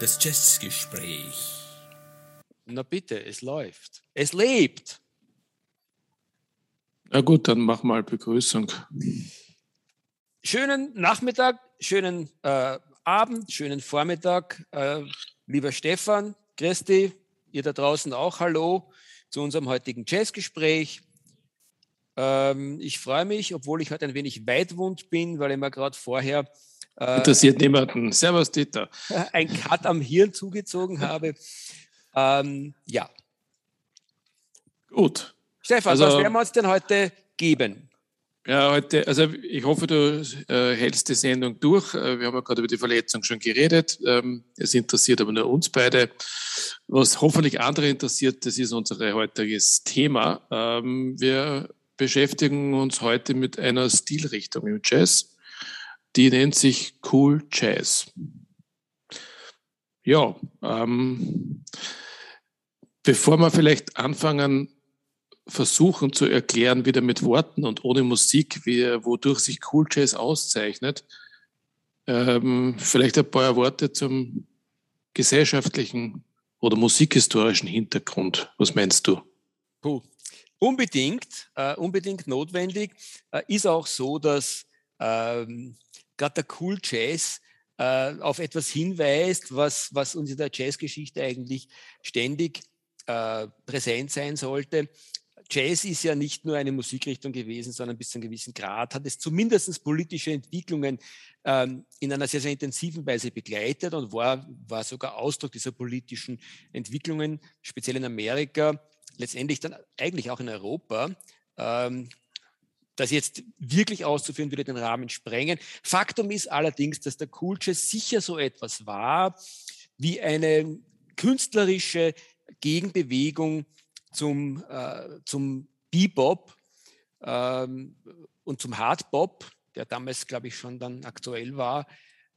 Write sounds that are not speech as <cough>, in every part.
Das Jazzgespräch. Na bitte, es läuft. Es lebt. Na gut, dann mach mal Begrüßung. Schönen Nachmittag, schönen äh, Abend, schönen Vormittag, äh, lieber Stefan, Christi, ihr da draußen auch Hallo zu unserem heutigen Jazzgespräch. Ähm, ich freue mich, obwohl ich heute ein wenig weitwund bin, weil ich mir gerade vorher äh, interessiert niemanden. Servus, Dieter. <laughs> ein Cut am Hirn zugezogen <laughs> habe. Ähm, ja. Gut. Stefan, also, was werden wir uns denn heute geben? Ja, heute, also ich hoffe, du äh, hältst die Sendung durch. Äh, wir haben ja gerade über die Verletzung schon geredet. Ähm, es interessiert aber nur uns beide. Was hoffentlich andere interessiert, das ist unser heutiges Thema. Ähm, wir beschäftigen uns heute mit einer Stilrichtung im Jazz, die nennt sich Cool Jazz. Ja, ähm, bevor wir vielleicht anfangen, versuchen zu erklären, wieder mit Worten und ohne Musik, wie, wodurch sich Cool Jazz auszeichnet, ähm, vielleicht ein paar Worte zum gesellschaftlichen oder musikhistorischen Hintergrund. Was meinst du? Puh. Unbedingt, äh, unbedingt notwendig. Äh, ist auch so, dass ähm, gerade der Cool Jazz äh, auf etwas hinweist, was, was uns in der Jazzgeschichte eigentlich ständig äh, präsent sein sollte. Jazz ist ja nicht nur eine Musikrichtung gewesen, sondern bis zu einem gewissen Grad hat es zumindest politische Entwicklungen ähm, in einer sehr, sehr intensiven Weise begleitet und war, war sogar Ausdruck dieser politischen Entwicklungen, speziell in Amerika, letztendlich dann eigentlich auch in Europa. Ähm, das jetzt wirklich auszuführen, würde den Rahmen sprengen. Faktum ist allerdings, dass der Jazz sicher so etwas war wie eine künstlerische Gegenbewegung zum, äh, zum Bebop ähm, und zum Hardbop, der damals, glaube ich, schon dann aktuell war.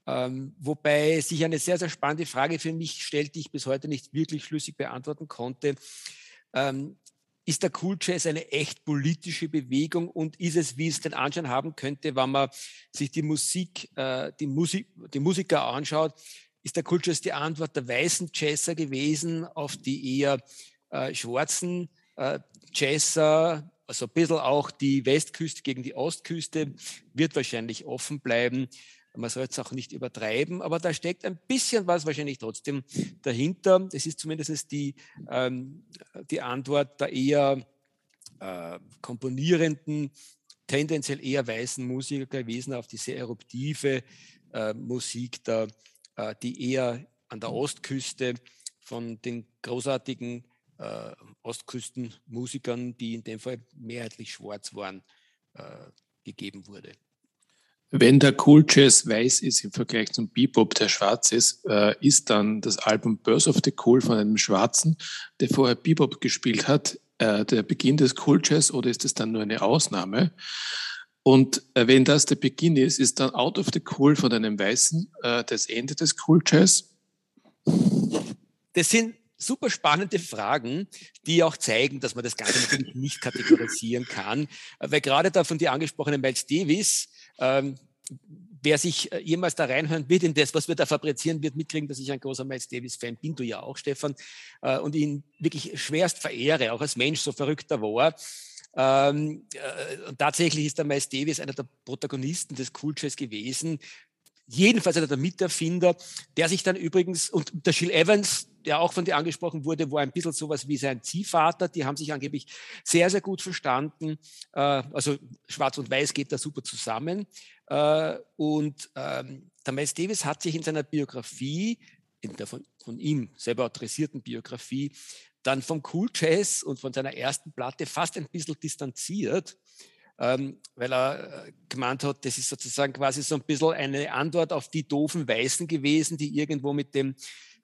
Ähm, wobei sich eine sehr, sehr spannende Frage für mich stellt, die ich bis heute nicht wirklich schlüssig beantworten konnte. Ähm, ist der Cool Jazz eine echt politische Bewegung und ist es, wie es den Anschein haben könnte, wenn man sich die Musik, äh, die, Musik die Musiker anschaut, ist der Cool Jazz die Antwort der weißen Jazzer gewesen auf die eher äh, schwarzen äh, Jazzer, also ein bisschen auch die Westküste gegen die Ostküste, wird wahrscheinlich offen bleiben. Man soll es auch nicht übertreiben, aber da steckt ein bisschen was wahrscheinlich trotzdem dahinter. Es ist zumindest die, ähm, die Antwort der eher äh, komponierenden, tendenziell eher weißen Musiker gewesen auf die sehr eruptive äh, Musik, der, äh, die eher an der Ostküste von den großartigen äh, Ostküstenmusikern, die in dem Fall mehrheitlich schwarz waren, äh, gegeben wurde. Wenn der Cool Jazz weiß ist im Vergleich zum Bebop, der schwarz ist, äh, ist dann das Album Birth of the Cool von einem Schwarzen, der vorher Bebop gespielt hat, äh, der Beginn des Cool Jazz oder ist es dann nur eine Ausnahme? Und äh, wenn das der Beginn ist, ist dann Out of the Cool von einem Weißen äh, das Ende des Cool Jazz? Das sind super spannende Fragen, die auch zeigen, dass man das Ganze natürlich nicht kategorisieren kann. Weil gerade da von dir angesprochenen Miles Davis, ähm, wer sich äh, jemals da reinhören wird in das, was wir da fabrizieren, wird mitkriegen, dass ich ein großer Miles Davis-Fan bin, du ja auch, Stefan, äh, und ihn wirklich schwerst verehre, auch als Mensch, so verrückt er war. Ähm, äh, und tatsächlich ist der Miles Davis einer der Protagonisten des Cool Jazz gewesen, jedenfalls einer der Miterfinder, der sich dann übrigens, und der Jill Evans, der auch von dir angesprochen wurde, war ein bisschen sowas wie sein Ziehvater. Die haben sich angeblich sehr, sehr gut verstanden. Äh, also Schwarz und Weiß geht da super zusammen. Äh, und ähm, der Miles Davis hat sich in seiner Biografie, in der von, von ihm selber autorisierten Biografie, dann vom Cool Jazz und von seiner ersten Platte fast ein bisschen distanziert ähm, weil er äh, gemeint hat, das ist sozusagen quasi so ein bisschen eine Antwort auf die doofen Weißen gewesen, die irgendwo mit dem,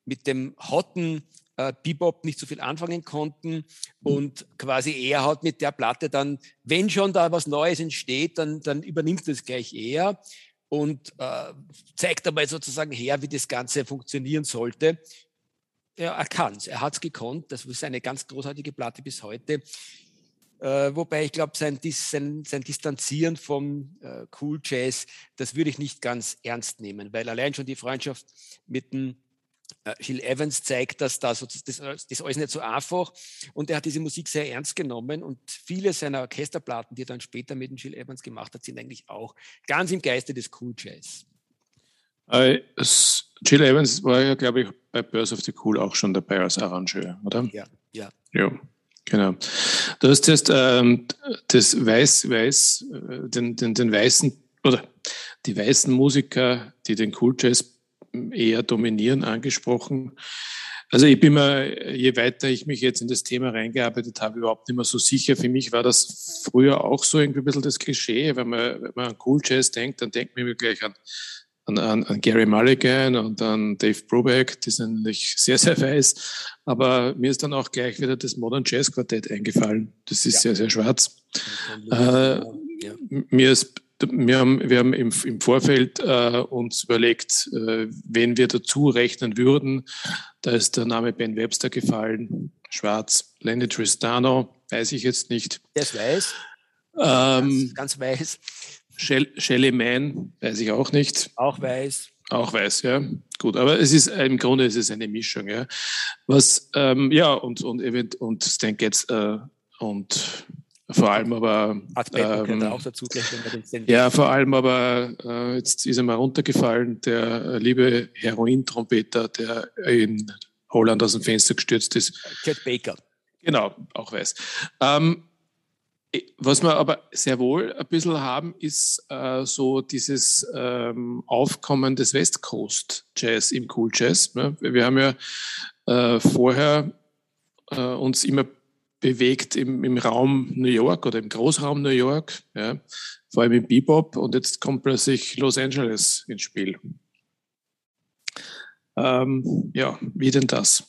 mit dem hotten äh, Bebop nicht so viel anfangen konnten. Und quasi er hat mit der Platte dann, wenn schon da was Neues entsteht, dann, dann übernimmt es gleich er und äh, zeigt dabei sozusagen her, wie das Ganze funktionieren sollte. Ja, er kann es, er hat es gekonnt, das ist eine ganz großartige Platte bis heute. Äh, wobei ich glaube, sein, sein, sein, Distanzieren vom äh, Cool Jazz, das würde ich nicht ganz ernst nehmen, weil allein schon die Freundschaft mit dem äh, Gil Evans zeigt, dass das, das, das alles nicht so einfach. Und er hat diese Musik sehr ernst genommen und viele seiner Orchesterplatten, die er dann später mit dem Gil Evans gemacht hat, sind eigentlich auch ganz im Geiste des Cool Jazz. Äh, Jill Evans war ja, glaube ich, bei Birth of the Cool auch schon dabei als Arrangeur, oder? Ja, ja. Ja, genau. Du hast jetzt ähm, das Weiß, Weiß, äh, den, den, den weißen, oder die weißen Musiker, die den Cool Jazz eher dominieren, angesprochen. Also ich bin mir, je weiter ich mich jetzt in das Thema reingearbeitet habe, überhaupt nicht mehr so sicher. Für mich war das früher auch so irgendwie ein bisschen das Klischee. Wenn man, wenn man an Cool Jazz denkt, dann denkt man gleich an an, an, an Gary Mulligan und an Dave Brubeck, die sind nicht sehr, sehr weiß. Aber mir ist dann auch gleich wieder das Modern Jazz Quartett eingefallen. Das ist ja. sehr, sehr schwarz. Äh, ja. Mir ist wir haben, wir haben im, im Vorfeld äh, uns überlegt, äh, wen wir dazu rechnen würden. Da ist der Name Ben Webster gefallen, schwarz. Lenny Tristano, weiß ich jetzt nicht. Der ist weiß. Ähm, ganz, ganz weiß. Shelley Mann, weiß ich auch nicht. Auch weiß. Auch weiß, ja. Gut, aber es ist im Grunde ist es eine Mischung, ja. Was, ähm, ja, und, und, und Stan Getz äh, und vor allem aber. Ähm, auch dazu gleich, wenn wir den ja, vor allem aber, äh, jetzt ist er mal runtergefallen, der äh, liebe Heroin-Trompeter, der in Holland aus dem Fenster gestürzt ist. Chet Baker. Genau, auch weiß. Ähm, was wir aber sehr wohl ein bisschen haben, ist äh, so dieses ähm, Aufkommen des West Coast Jazz im Cool Jazz. Ne? Wir haben ja äh, vorher äh, uns immer bewegt im, im Raum New York oder im Großraum New York, ja? vor allem im Bebop und jetzt kommt plötzlich Los Angeles ins Spiel. Ähm, ja, wie denn das?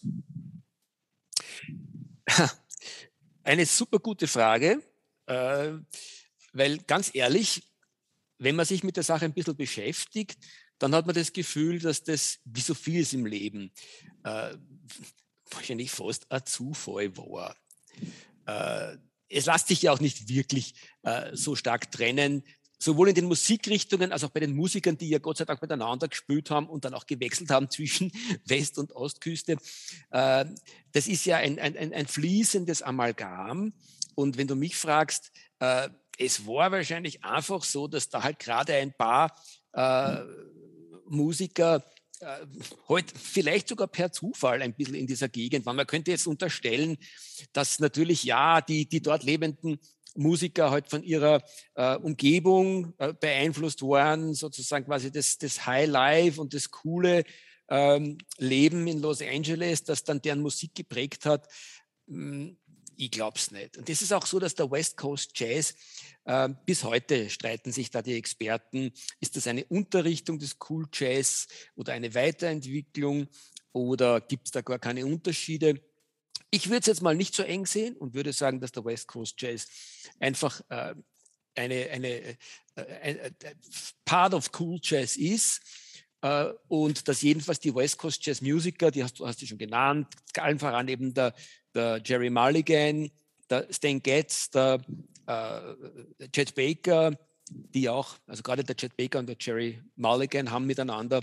<laughs> Eine super gute Frage. Äh, weil ganz ehrlich, wenn man sich mit der Sache ein bisschen beschäftigt, dann hat man das Gefühl, dass das, wie so vieles im Leben, äh, wahrscheinlich fast ein Zufall war. Äh, es lässt sich ja auch nicht wirklich äh, so stark trennen, sowohl in den Musikrichtungen als auch bei den Musikern, die ja Gott sei Dank miteinander gespielt haben und dann auch gewechselt haben <laughs> zwischen West- und Ostküste. Äh, das ist ja ein, ein, ein fließendes Amalgam. Und wenn du mich fragst, äh, es war wahrscheinlich einfach so, dass da halt gerade ein paar äh, Musiker äh, heute vielleicht sogar per Zufall ein bisschen in dieser Gegend waren. Man könnte jetzt unterstellen, dass natürlich ja die, die dort lebenden Musiker halt von ihrer äh, Umgebung äh, beeinflusst waren, sozusagen quasi das, das High Life und das coole ähm, Leben in Los Angeles, das dann deren Musik geprägt hat. Hm, ich glaube es nicht. Und das ist auch so, dass der West Coast Jazz, äh, bis heute streiten sich da die Experten, ist das eine Unterrichtung des Cool Jazz oder eine Weiterentwicklung oder gibt es da gar keine Unterschiede? Ich würde es jetzt mal nicht so eng sehen und würde sagen, dass der West Coast Jazz einfach äh, eine, eine äh, äh, Part of Cool Jazz ist. Uh, und dass jedenfalls die West Coast Jazz Musiker, die hast hast du schon genannt, allen voran eben der der Jerry Mulligan, der Stan Getz, der äh, Chet Baker, die auch, also gerade der Chet Baker und der Jerry Mulligan haben miteinander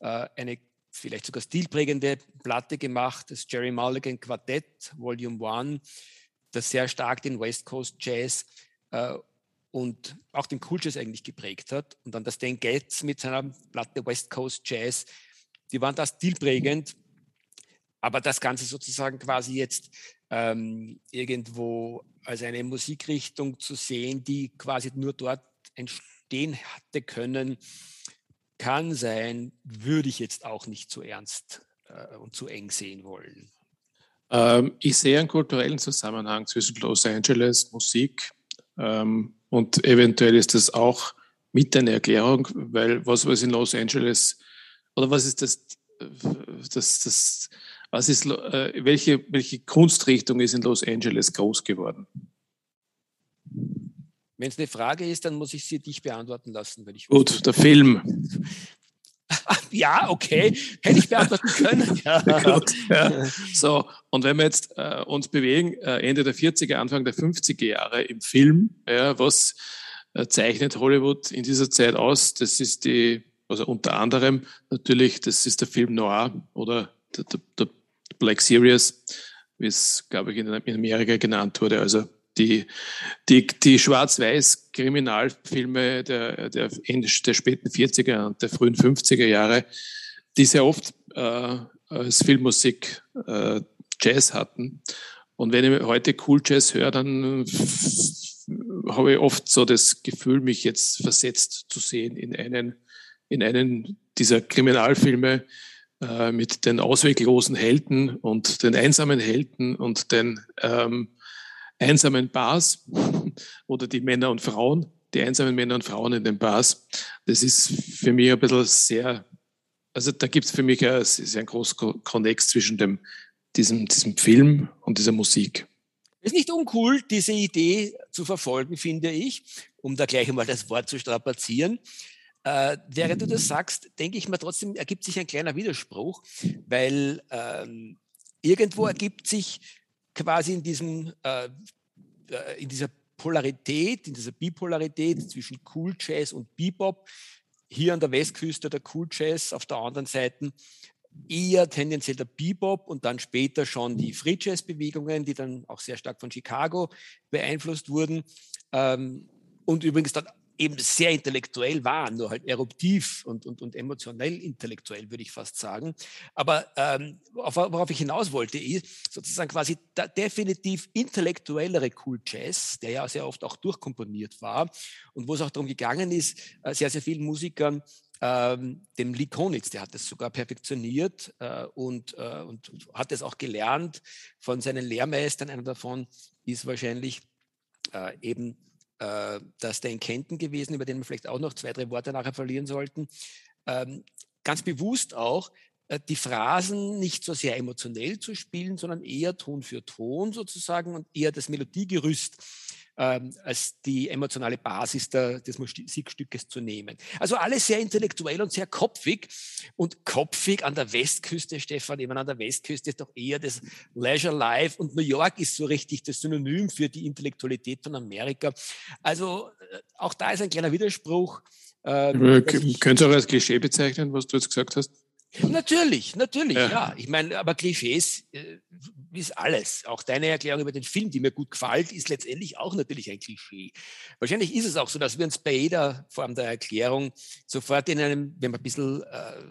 äh, eine vielleicht sogar stilprägende Platte gemacht, das Jerry Mulligan Quartett, Volume 1, das sehr stark den West Coast Jazz äh, und auch den Cool Jazz eigentlich geprägt hat. Und dann das Stan Getz mit seiner Platte West Coast Jazz, die waren da stilprägend aber das Ganze sozusagen quasi jetzt ähm, irgendwo als eine Musikrichtung zu sehen, die quasi nur dort entstehen hatte können, kann sein, würde ich jetzt auch nicht zu ernst äh, und zu eng sehen wollen. Ähm, ich sehe einen kulturellen Zusammenhang zwischen Los Angeles, Musik ähm, und eventuell ist das auch mit eine Erklärung, weil was was in Los Angeles oder was ist das, äh, das, das was ist, äh, welche, welche Kunstrichtung ist in Los Angeles groß geworden? Wenn es eine Frage ist, dann muss ich sie dich beantworten lassen. Weil ich Gut, der Film. <laughs> ja, okay, hätte ich beantworten können. <laughs> Ja. Gut, ja. So, und wenn wir jetzt äh, uns bewegen, äh, Ende der 40er, Anfang der 50er Jahre im Film, ja, was äh, zeichnet Hollywood in dieser Zeit aus? Das ist die, also unter anderem natürlich, das ist der Film Noir oder der, der, der Black Series, wie es, glaube ich, in Amerika genannt wurde. Also die, die, die Schwarz-Weiß-Kriminalfilme der, der, der späten 40er und der frühen 50er Jahre, die sehr oft äh, als Filmmusik äh, Jazz hatten. Und wenn ich heute Cool Jazz höre, dann habe ich oft so das Gefühl, mich jetzt versetzt zu sehen in einen, in einen dieser Kriminalfilme äh, mit den ausweglosen Helden und den einsamen Helden und den ähm, einsamen Bars <laughs> oder die Männer und Frauen, die einsamen Männer und Frauen in den Bars. Das ist für mich ein bisschen sehr, also da gibt es für mich ein, sehr großen Konnex zwischen dem, diesem, diesem Film und dieser Musik. Es ist nicht uncool, diese Idee zu verfolgen, finde ich, um da gleich einmal das Wort zu strapazieren. Äh, während du das sagst, denke ich mir trotzdem, ergibt sich ein kleiner Widerspruch, weil ähm, irgendwo ergibt sich quasi in diesem, äh, äh, in dieser Polarität, in dieser Bipolarität zwischen Cool Jazz und Bebop, hier an der Westküste der Cool Jazz, auf der anderen Seite eher tendenziell der Bebop und dann später schon die Free Jazz Bewegungen, die dann auch sehr stark von Chicago beeinflusst wurden. Ähm, und übrigens dann eben sehr intellektuell waren, nur halt eruptiv und, und, und emotionell intellektuell, würde ich fast sagen. Aber ähm, worauf ich hinaus wollte, ist sozusagen quasi definitiv intellektuellere Cool Jazz, der ja sehr oft auch durchkomponiert war und wo es auch darum gegangen ist, äh, sehr, sehr vielen Musikern ähm, dem Lee Konitz, der hat das sogar perfektioniert äh, und, äh, und hat es auch gelernt von seinen Lehrmeistern. Einer davon ist wahrscheinlich äh, eben äh, das Dan Kenton gewesen, über den wir vielleicht auch noch zwei, drei Worte nachher verlieren sollten. Ähm, ganz bewusst auch, äh, die Phrasen nicht so sehr emotionell zu spielen, sondern eher Ton für Ton sozusagen und eher das Melodiegerüst ähm, als die emotionale Basis der, des Musikstückes zu nehmen. Also alles sehr intellektuell und sehr kopfig. Und kopfig an der Westküste, Stefan, eben an der Westküste ist doch eher das Leisure Life. Und New York ist so richtig das Synonym für die Intellektualität von Amerika. Also äh, auch da ist ein kleiner Widerspruch. Ähm, Könntest du auch als Klischee bezeichnen, was du jetzt gesagt hast? Natürlich, natürlich, ja. ja. Ich meine, aber Klischees äh, ist alles. Auch deine Erklärung über den Film, die mir gut gefällt, ist letztendlich auch natürlich ein Klischee. Wahrscheinlich ist es auch so, dass wir uns bei jeder Form der Erklärung sofort in einem, wenn wir ein bisschen äh,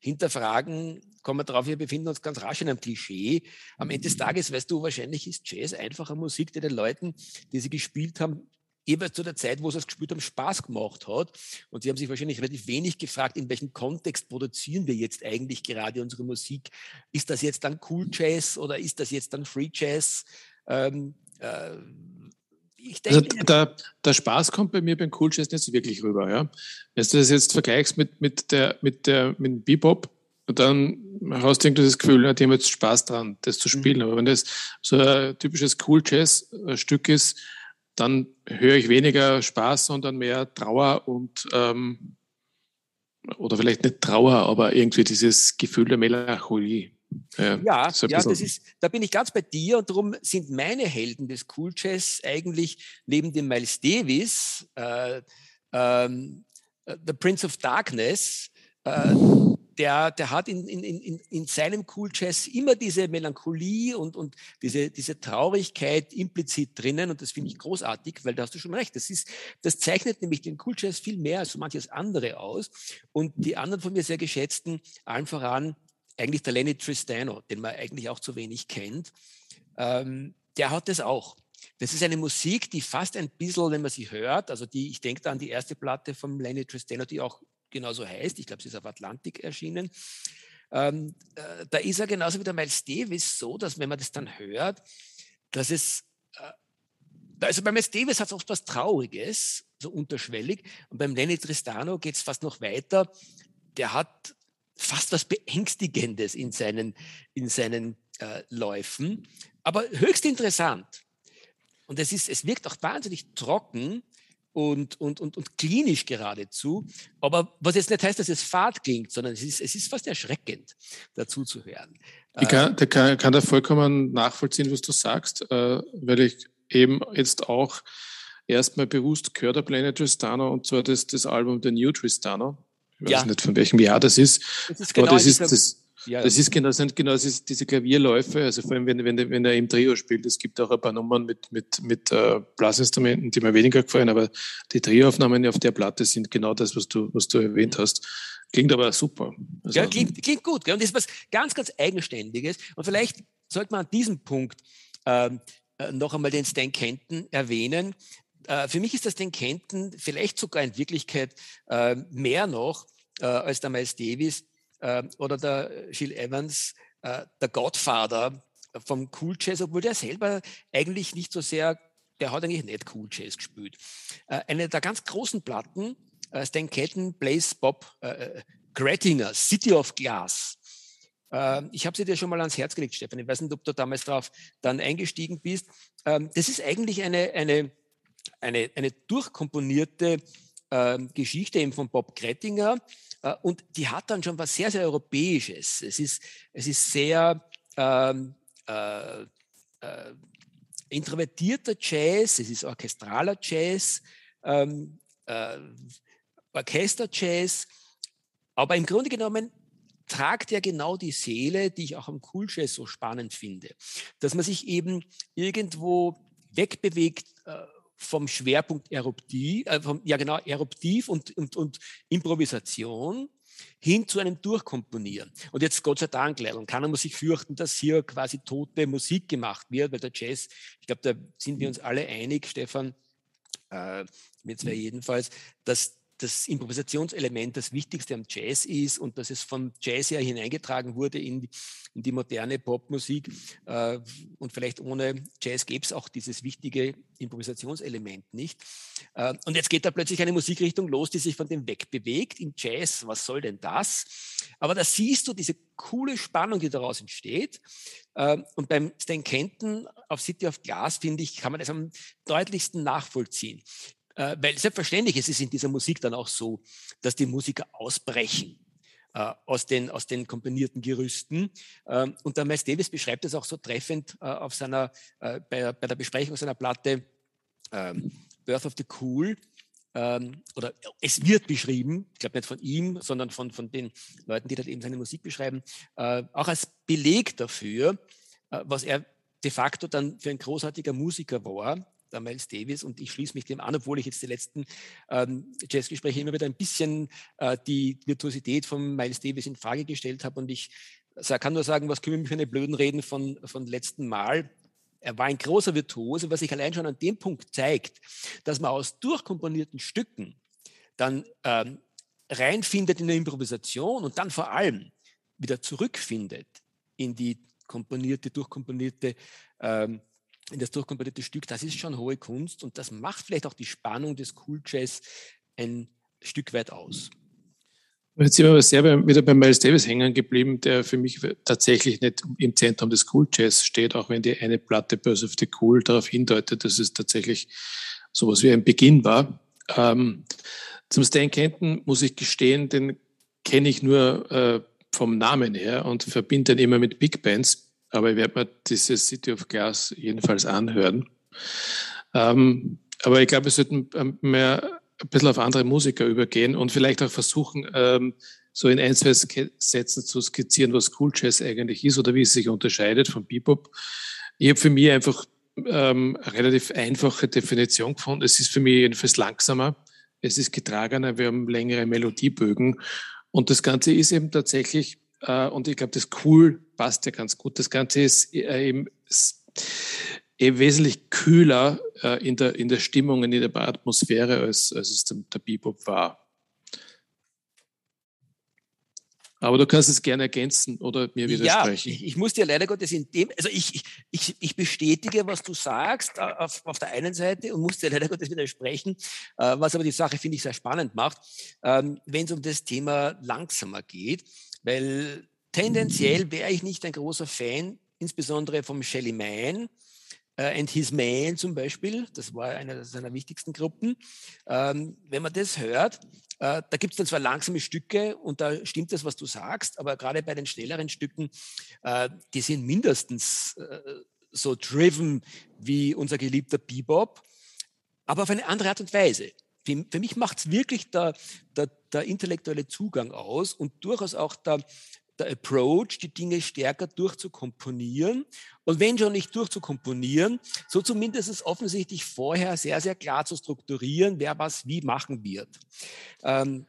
hinterfragen, kommen wir drauf, wir befinden uns ganz rasch in einem Klischee. Am Ende des Tages, weißt du, wahrscheinlich ist Jazz einfache Musik, die den Leuten, die sie gespielt haben, jeweils zu der Zeit, wo sie es gespielt haben, Spaß gemacht hat. Und sie haben sich wahrscheinlich relativ wenig gefragt, in welchem Kontext produzieren wir jetzt eigentlich gerade unsere Musik. Ist das jetzt dann Cool Jazz oder ist das jetzt dann Free Jazz? Ähm, äh, also der, der, Spaß kommt bei mir beim Cool Jazz nicht so wirklich rüber. Ja? Wenn du das jetzt vergleichst mit, mit, der, mit, der, mit dem Bebop, dann hast du irgendwie das Gefühl, ja, die haben jetzt Spaß dran, das zu spielen. Mhm. Aber wenn das so ein typisches Cool Jazz-Stück ist, dann höre ich weniger Spaß, sondern mehr Trauer und ähm, oder vielleicht nicht Trauer, aber irgendwie dieses Gefühl der Melancholie. Ja, ja, so ja das ist, da bin ich ganz bei dir und darum sind meine Helden des Cool Jazz eigentlich neben dem Miles Davis, äh, ähm, äh, The Prince of Darkness, äh, der, der hat in, in, in, in seinem Cool Jazz immer diese Melancholie und, und diese, diese Traurigkeit implizit drinnen und das finde ich großartig, weil da hast du schon recht. Das, ist, das zeichnet nämlich den Cool Jazz viel mehr als so manches andere aus und die anderen von mir sehr geschätzten, allen voran eigentlich der Lenny Tristano, den man eigentlich auch zu wenig kennt, ähm, der hat das auch. Das ist eine Musik, die fast ein bisschen, wenn man sie hört, also die, ich denke da an die erste Platte von Lenny Tristano, die auch genauso heißt. Ich glaube, sie ist auf Atlantik erschienen. Ähm, äh, da ist er genauso wie der Miles Davis so, dass wenn man das dann hört, dass es, äh, also bei Miles Davis hat es oft was Trauriges, so unterschwellig, und beim Lenny Tristano geht es fast noch weiter. Der hat fast was Beängstigendes in seinen, in seinen äh, Läufen, aber höchst interessant. Und es, ist, es wirkt auch wahnsinnig trocken, und, und, und, und klinisch geradezu. Aber was jetzt nicht heißt, dass es fad klingt, sondern es ist, es ist fast erschreckend, dazu zu hören. Ich kann, der kann, kann da vollkommen nachvollziehen, was du sagst, äh, weil ich eben jetzt auch erstmal bewusst gehört habe, Planet Tristano, und zwar das, das Album The New Tristano. Ich weiß ja. nicht, von welchem Jahr das ist. Das ist genau aber das ist, das, ja, das ist genau, das sind genau das diese Klavierläufe, also vor allem wenn, wenn, wenn er im Trio spielt, es gibt auch ein paar Nummern mit, mit, mit äh, Blasinstrumenten, die mir weniger gefallen, aber die Trioaufnahmen auf der Platte sind genau das, was du, was du erwähnt hast. Klingt aber super. Also, ja, klingt, klingt gut. Gell? Und das ist was ganz, ganz Eigenständiges. Und vielleicht sollte man an diesem Punkt ähm, äh, noch einmal den Stan Kenton erwähnen. Äh, für mich ist das Stan Kenton vielleicht sogar in Wirklichkeit äh, mehr noch äh, als der Miles Davis äh, oder der Gil Evans, äh, der Godfather vom Cool Jazz, obwohl der selber eigentlich nicht so sehr, der hat eigentlich nicht Cool Jazz gespielt. eine der ganz großen Platten, Stan Kenton, Blaze Bob Grettinger, City of Glass. Ähm, ich habe sie dir schon mal ans Herz gelegt, Stefan. Ich weiß nicht, ob du damals darauf dann eingestiegen bist. Ähm, das ist eigentlich eine, eine, eine, eine durchkomponierte ähm, Geschichte eben von Bob Grettinger. Äh, und die hat dann schon was sehr, sehr Europäisches. Es ist, es ist sehr ähm, äh, äh, introvertierter Jazz, es ist orchestraler Jazz, ähm, äh, Orchester-Jazz. Aber im Grunde genommen tragt er genau die Seele, die ich auch am Cool Jazz so spannend finde. Dass man sich eben irgendwo wegbewegt äh, vom Schwerpunkt Eruptiv, äh, vom, ja genau, Eruptiv und, und, und Improvisation hin zu einem Durchkomponieren. Und jetzt Gott sei Dank, leider, und keiner muss sich fürchten, dass hier quasi tote Musik gemacht wird, weil der Jazz, ich glaube, da sind wir uns alle einig, Stefan, äh, mir zwei jedenfalls, dass das Improvisationselement das Wichtigste am Jazz ist und dass es vom Jazz her hineingetragen wurde in, in die moderne Popmusik. Äh, und vielleicht ohne Jazz gäbe es auch dieses wichtige Improvisationselement nicht. Äh, und jetzt geht da plötzlich eine Musikrichtung los, die sich von dem wegbewegt. Im Jazz, was soll denn das? Aber da siehst du diese coole Spannung, die daraus entsteht. Äh, und beim Stan Kenton auf City of Glass, finde ich, kann man das am deutlichsten nachvollziehen. Äh, weil selbstverständlich ist es in dieser Musik dann auch so, dass die Musiker ausbrechen äh, aus, den, aus den komponierten Gerüsten. Ähm, und der Miles Davis beschreibt es auch so treffend äh, auf seiner, äh, bei, bei, der Besprechung seiner Platte ähm, Birth of the Cool. Ähm, oder es wird beschrieben, ich glaube nicht von ihm, sondern von, von den Leuten, die dort eben seine Musik beschreiben, äh, auch als Beleg dafür, äh, was er de facto dann für ein großartiger Musiker war, der Miles Davis und ich schließe mich dem an, obwohl ich jetzt die letzten ähm, Jazzgespräche immer wieder ein bisschen äh, die Virtuosität von Miles Davis in Frage gestellt habe und ich kann nur sagen, was kümmern mich für eine blöden Reden von, von letzten Mal. Er war ein großer Virtuose, was sich allein schon an dem Punkt zeigt, dass man aus durchkomponierten Stücken dann ähm, reinfindet in der Improvisation und dann vor allem wieder zurückfindet in die komponierte, durchkomponierte ähm, in das durchkomponierte Stück, das ist schon hohe Kunst und das macht vielleicht auch die Spannung des Cool Jazz ein Stück weit aus. Jetzt sind wir aber sehr wieder bei Miles Davis hängen geblieben, der für mich tatsächlich nicht im Zentrum des Cool Jazz steht, auch wenn die eine Platte Birth of the Cool darauf hindeutet, dass es tatsächlich sowas wie ein Beginn war. Ähm, zum Stan Kenton muss ich gestehen, den kenne ich nur äh, vom Namen her und verbinde ihn immer mit Big Bands aber ich werde mir dieses City of Glass jedenfalls anhören. Ähm, aber ich glaube, wir sollten ähm, mehr ein bisschen auf andere Musiker übergehen und vielleicht auch versuchen, ähm, so in ein, zwei Sätzen zu skizzieren, was Cool Jazz eigentlich ist oder wie es sich unterscheidet von Bebop. Ich habe für mich einfach ähm, eine relativ einfache Definition gefunden. Es ist für mich jedenfalls langsamer, es ist getragener, wir haben längere Melodiebögen und das Ganze ist eben tatsächlich und ich glaube, das cool passt ja ganz gut. Das Ganze ist äh, eben eben wesentlich kühler äh, in, der, in der Stimmung, in der Atmosphäre, als, als es der, der Bebop war. Aber du kannst es gerne ergänzen oder mir widersprechen. Ja, ich, ich muss dir leider Gottes in dem, also ich, ich, ich bestätige, was du sagst auf, auf der einen Seite und muss dir leider Gottes widersprechen, was aber die Sache, finde ich, sehr spannend macht, ähm, wenn es um das Thema langsamer geht. Weil tendenziell wäre ich nicht ein großer Fan, insbesondere vom Shelly Man, and His Man zum Beispiel, das war eine seiner wichtigsten Gruppen. Ähm, wenn man das hört, äh, da gibt es dann zwar langsame Stücke und da stimmt das, was du sagst, aber gerade bei den schnelleren Stücken, äh, die sind mindestens äh, so driven wie unser geliebter Bebop, aber auf eine andere Art und Weise. Für, für mich macht es wirklich der, der, der intellektuelle Zugang aus und durchaus auch der, der Approach, die Dinge stärker durchzukomponieren. Und wenn schon nicht durchzukomponieren, so zumindest offensichtlich vorher sehr, sehr klar zu strukturieren, wer was wie machen wird. Ähm,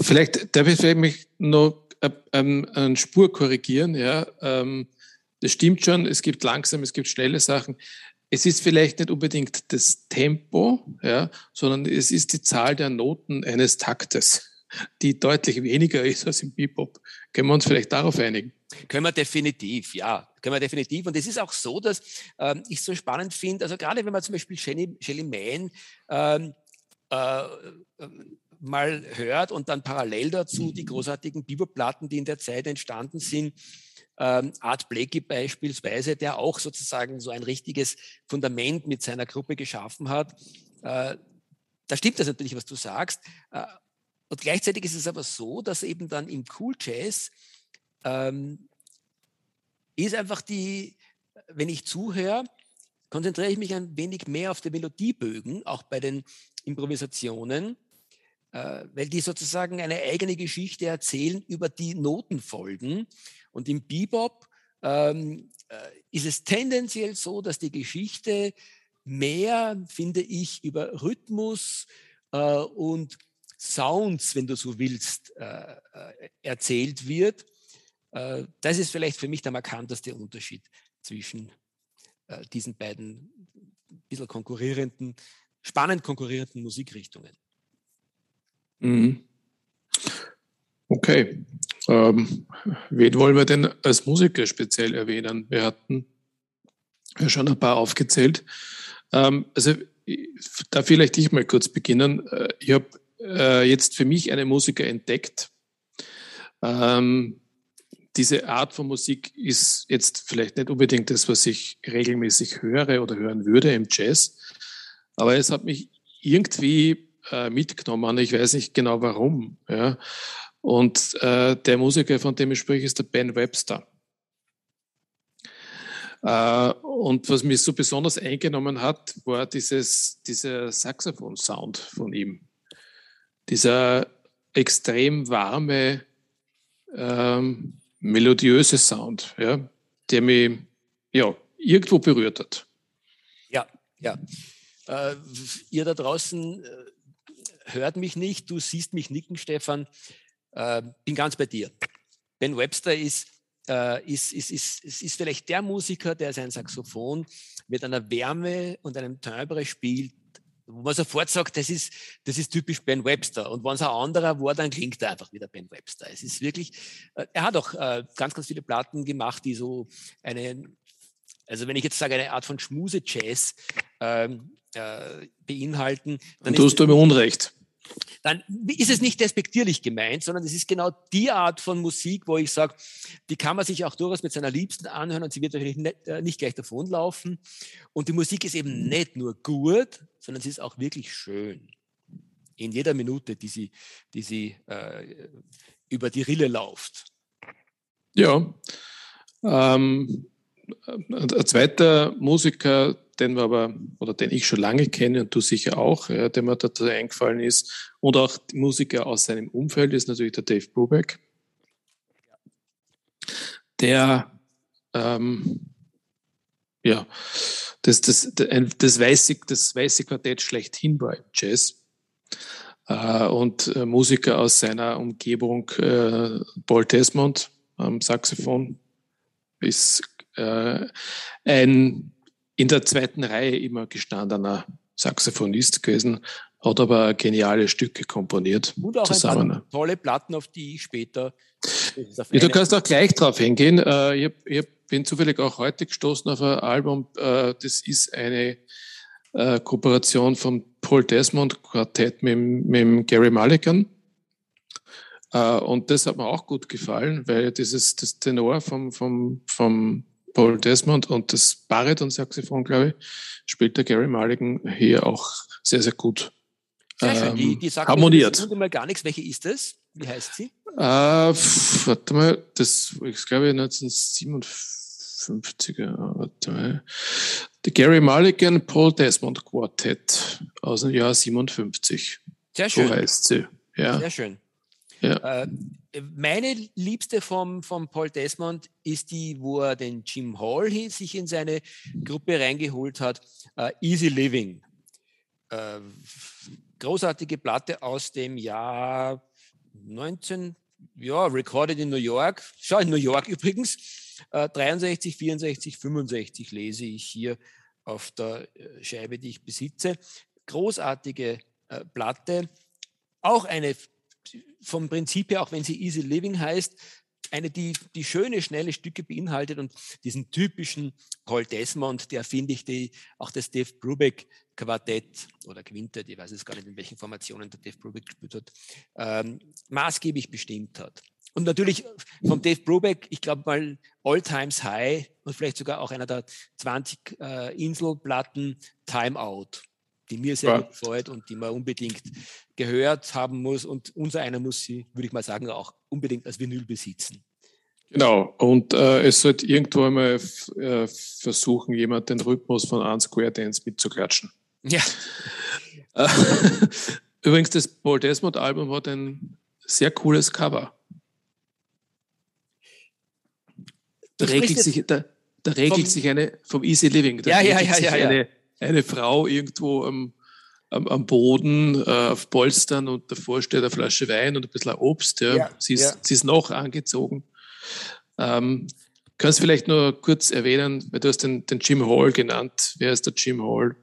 vielleicht darf ich mich noch ähm, eine Spur korrigieren. Ja, ähm, das stimmt schon. Es gibt langsam, es gibt schnelle Sachen. Es ist vielleicht nicht unbedingt das Tempo, ja, sondern es ist die Zahl der Noten eines Taktes die deutlich weniger ist als im Bebop. Können wir uns vielleicht darauf einigen? Können wir definitiv, ja. Können wir definitiv. Und es ist auch so, dass ähm, ich so spannend finde, also gerade wenn man zum Beispiel Shelly, Shelly Mann ähm, äh, mal hört und dann parallel dazu die großartigen Bebop-Platten, die in der Zeit entstanden sind, ähm, Art Blakey beispielsweise, der auch sozusagen so ein richtiges Fundament mit seiner Gruppe geschaffen hat. Äh, da stimmt das natürlich, was du sagst. Äh, und gleichzeitig ist es aber so, dass eben dann im Cool Jazz ähm, ist einfach die, wenn ich zuhöre, konzentriere ich mich ein wenig mehr auf die Melodiebögen, auch bei den Improvisationen, äh, weil die sozusagen eine eigene Geschichte erzählen über die Notenfolgen. Und im Bebop ähm, äh, ist es tendenziell so, dass die Geschichte mehr, finde ich, über Rhythmus äh, und Sounds, wenn du so willst, äh, äh, erzählt wird. Äh, das ist vielleicht für mich der markanteste Unterschied zwischen äh, diesen beiden ein bisschen konkurrierenden, spannend konkurrierenden Musikrichtungen. Mhm. Okay. Ähm, wen wollen wir denn als Musiker speziell erwähnen? Wir hatten ja schon ein paar aufgezählt. Ähm, also da vielleicht ich mal kurz beginnen. Äh, ich habe äh, jetzt für mich eine Musiker entdeckt. Ähm, diese Art von Musik ist jetzt vielleicht nicht unbedingt das, was ich regelmäßig höre oder hören würde im Jazz, aber es hat mich irgendwie äh, mitgenommen. Ich weiß nicht genau warum. Ja. Und äh, der Musiker, von dem ich spreche, ist der Ben Webster. Äh, und was mich so besonders eingenommen hat, war dieses, dieser Saxophon-Sound von ihm dieser extrem warme, ähm, melodiöse Sound, ja, der mich ja, irgendwo berührt hat. Ja, ja. Äh, ihr da draußen äh, hört mich nicht, du siehst mich nicken, Stefan. Äh, bin ganz bei dir. Ben Webster ist, äh, ist, ist, ist, ist, ist vielleicht der Musiker, der sein Saxophon mit einer Wärme und einem Timbre spielt, wo man sofort sagt, das ist, das ist typisch Ben Webster. Und wenn es ein anderer war, dann klingt er einfach wieder Ben Webster. Es ist wirklich, äh, er hat auch äh, ganz, ganz viele Platten gemacht, die so eine, also wenn ich jetzt sage, eine Art von Schmuse-Jazz ähm, äh, beinhalten. Dann tust du mir Unrecht dann ist es nicht despektierlich gemeint, sondern es ist genau die Art von Musik, wo ich sage, die kann man sich auch durchaus mit seiner Liebsten anhören und sie wird natürlich nicht, äh, nicht gleich davonlaufen. Und die Musik ist eben nicht nur gut, sondern sie ist auch wirklich schön. In jeder Minute, die sie, die sie äh, über die Rille läuft. Ja. Ähm, ein zweiter Musiker, den wir aber, oder den ich schon lange kenne und du sicher auch, ja, der mir da eingefallen ist, und auch Musiker aus seinem Umfeld ist natürlich der Dave Brubeck, der ähm, ja, das, das, das, weiße, das weiße Quartett schlechthin war im Jazz. Äh, und äh, Musiker aus seiner Umgebung, äh, Paul Desmond am Saxophon, ist ein in der zweiten Reihe immer gestandener Saxophonist gewesen, hat aber geniale Stücke komponiert. Und auch zusammen. ein paar tolle Platten, auf die ich später. Ja, du kannst auch gleich drauf hingehen. Äh, ich, ich bin zufällig auch heute gestoßen auf ein Album. Äh, das ist eine äh, Kooperation von Paul Desmond Quartett mit, mit Gary Mulligan. Und das hat mir auch gut gefallen, weil dieses das Tenor vom, vom, vom Paul Desmond und das Bariton-Saxophon, glaube ich, spielt der Gary Mulligan hier auch sehr, sehr gut. Sehr schön. Die, die sagt harmoniert. Mir mal gar nichts. Welche ist das? Wie heißt sie? Äh, pf, warte mal, das ist, glaube ich, 1957er. Warte mal. The Gary Mulligan Paul Desmond Quartett aus dem Jahr 57. Sehr schön. So heißt sie. Ja. Sehr schön. Ja. Äh, meine liebste vom, vom Paul Desmond ist die, wo er den Jim Hall sich in seine Gruppe reingeholt hat. Uh, Easy Living. Uh, großartige Platte aus dem Jahr 19, ja, recorded in New York. Schau, in New York übrigens. Uh, 63, 64, 65 lese ich hier auf der Scheibe, die ich besitze. Großartige Platte. Auch eine vom Prinzip her, auch wenn sie Easy Living heißt, eine, die, die schöne, schnelle Stücke beinhaltet und diesen typischen Paul Desmond, der finde ich die, auch das Dave Brubeck Quartett oder Quintet, ich weiß es gar nicht, in welchen Formationen der Dave Brubeck gespielt hat, ähm, maßgeblich bestimmt hat. Und natürlich vom Dave Brubeck, ich glaube mal All Times High und vielleicht sogar auch einer der 20 äh, Inselplatten Time Out die mir sehr ja. gut gefällt und die man unbedingt gehört haben muss. Und unser einer muss sie, würde ich mal sagen, auch unbedingt als Vinyl besitzen. Genau, und äh, es sollte irgendwo einmal äh, versuchen, jemand den Rhythmus von One Square Dance mitzuklatschen. Ja. <laughs> Übrigens, das Paul Desmond Album hat ein sehr cooles Cover. Da regelt, sich, da, da regelt sich eine vom Easy Living. Da ja, ja, ja, ja, eine, eine Frau irgendwo am, am, am Boden äh, auf Polstern und davor steht eine Flasche Wein und ein bisschen Obst. Ja. ja sie, ist, ja. sie ist noch angezogen. Ähm, kannst du vielleicht nur kurz erwähnen, weil du hast den, den Jim Hall genannt. Wer ist der Jim Hall?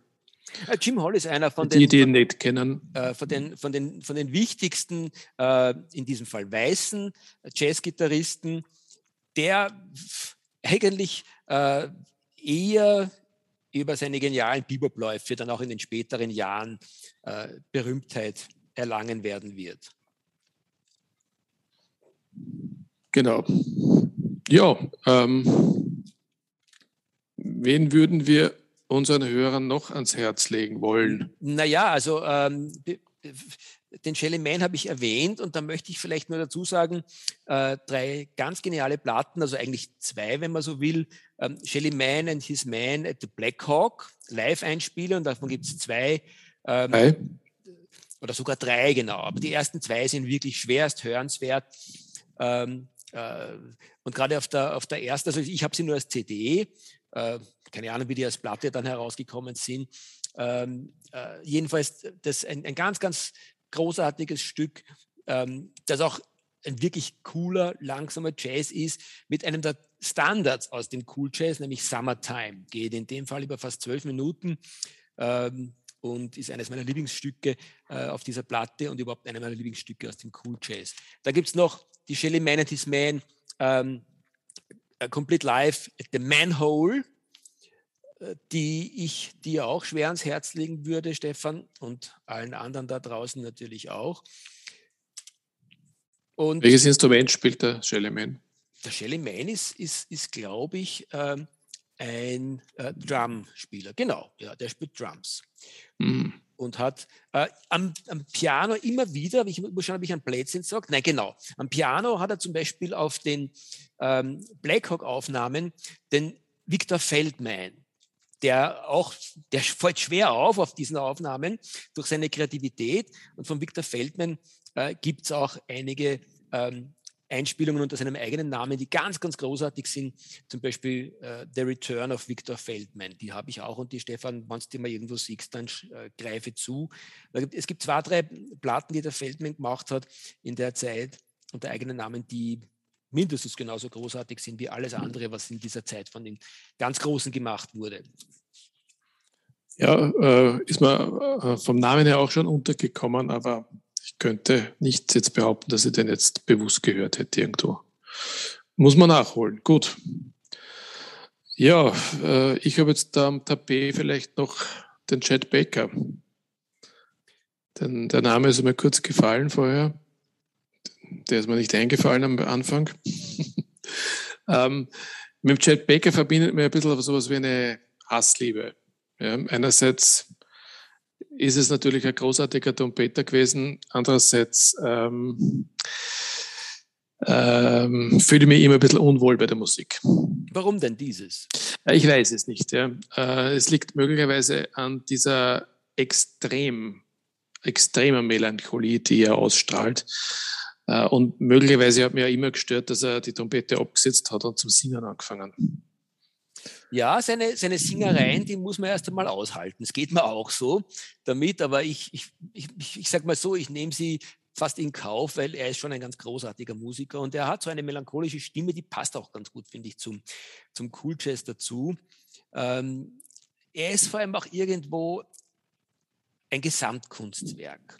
Äh, Jim Hall ist einer von die, den, die ihn nicht kennen. Äh, von, den, von, den, von den wichtigsten, äh, in diesem Fall weißen Jazzgitarristen, der eigentlich eher über seine genialen Bebop-Läufe dann auch in den späteren Jahren äh, Berühmtheit erlangen werden wird. Genau. Ja, ähm, wen würden wir unseren Hörern noch ans Herz legen wollen? Naja, also ähm, den Shelly Man habe ich erwähnt und da möchte ich vielleicht nur dazu sagen, äh, drei ganz geniale Platten, also eigentlich zwei, wenn man so will. Ähm, Shelly Man and His Man at the Black Hawk, Live-Einspiele und davon gibt es zwei. Ähm, drei. Oder sogar drei, genau. Aber die ersten zwei sind wirklich schwerst hörenswert. Ähm, äh, und gerade auf der, auf der ersten, also ich habe sie nur als CD, äh, keine Ahnung, wie die als Platte dann herausgekommen sind. Ähm, äh, jedenfalls das ein, ein ganz, ganz großartiges Stück, ähm, das auch ein wirklich cooler, langsamer Jazz ist, mit einem der Standards aus dem Cool Jazz, nämlich Summertime. Geht in dem Fall über fast zwölf Minuten ähm, und ist eines meiner Lieblingsstücke äh, auf dieser Platte und überhaupt einer meiner Lieblingsstücke aus dem Cool Jazz. Da gibt es noch die Shelly Manatees Man, ähm, Complete Life at the Manhole, äh, die ich dir auch schwer ans Herz legen würde, Stefan, und allen anderen da draußen natürlich auch. Und Welches Instrument spielt der Shelly Man? Der Shelly Man ist, ist, ist glaube ich, ähm, ein äh, Drumspieler. Genau, ja, der spielt Drums. Mhm. Und hat äh, am, am, Piano immer wieder, ich muss schauen, ob ich an Blödsinn sage, nein, genau, am Piano hat er zum Beispiel auf den ähm, Blackhawk-Aufnahmen den Victor Feldman der auch, der fällt schwer auf auf diesen Aufnahmen durch seine Kreativität. Und von Victor Feldman äh, gibt es auch einige ähm, Einspielungen unter seinem eigenen Namen, die ganz, ganz großartig sind. Zum Beispiel äh, The Return of Victor Feldman. Die habe ich auch und die Stefan, wenn du die mal irgendwo siehst, dann äh, greife zu. Es gibt zwei, drei Platten, die der Feldman gemacht hat in der Zeit unter eigenen Namen, die mindestens genauso großartig sind wie alles andere, was in dieser Zeit von den ganz Großen gemacht wurde. Ja, äh, ist mir äh, vom Namen her auch schon untergekommen, aber ich könnte nicht jetzt behaupten, dass ich den jetzt bewusst gehört hätte irgendwo. Muss man nachholen. Gut. Ja, äh, ich habe jetzt am Tapet vielleicht noch den Chad Baker. Denn der Name ist mir kurz gefallen vorher. Der ist mir nicht eingefallen am Anfang. <laughs> ähm, Mit Chet Baker verbindet mir ein bisschen sowas wie eine Hassliebe. Ja, einerseits ist es natürlich ein großartiger Trompeter gewesen, andererseits ähm, ähm, fühle ich mich immer ein bisschen unwohl bei der Musik. Warum denn dieses? Ich weiß es nicht. Ja. Äh, es liegt möglicherweise an dieser extrem, extremer Melancholie, die er ausstrahlt. Äh, und möglicherweise hat mir ja immer gestört, dass er die Trompete abgesetzt hat und zum Singen angefangen. Ja, seine, seine Singereien, die muss man erst einmal aushalten. Es geht mir auch so damit, aber ich, ich, ich, ich sage mal so, ich nehme sie fast in Kauf, weil er ist schon ein ganz großartiger Musiker und er hat so eine melancholische Stimme, die passt auch ganz gut, finde ich, zum, zum Cool Jazz dazu. Ähm, er ist vor allem auch irgendwo ein Gesamtkunstwerk.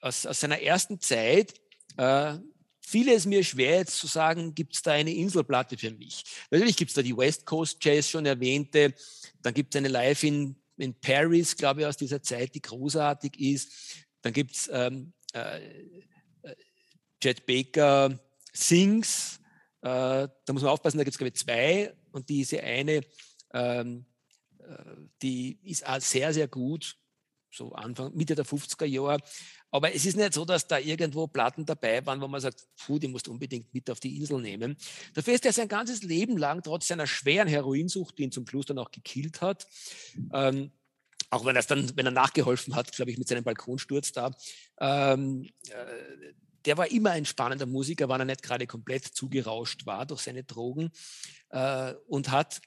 Aus, aus seiner ersten Zeit äh, viele es mir schwer jetzt zu sagen, gibt es da eine Inselplatte für mich. Natürlich gibt es da die West Coast Jazz schon erwähnte, dann gibt es eine Live in, in Paris, glaube ich, aus dieser Zeit, die großartig ist. Dann gibt es ähm, äh, Jet äh, Baker Sings, äh, da muss man aufpassen, da gibt es glaube ich zwei und diese eine, ähm, äh, die ist auch sehr, sehr gut, so Anfang, Mitte der 50er Jahre. Aber es ist nicht so, dass da irgendwo Platten dabei waren, wo man sagt, puh, die musst du unbedingt mit auf die Insel nehmen. Dafür ist er sein ganzes Leben lang, trotz seiner schweren Heroinsucht, die ihn zum Schluss dann auch gekillt hat, ähm, auch wenn er dann, wenn er nachgeholfen hat, glaube ich, mit seinem Balkonsturz da, ähm, äh, der war immer ein spannender Musiker, weil er nicht gerade komplett zugerauscht war durch seine Drogen äh, und hat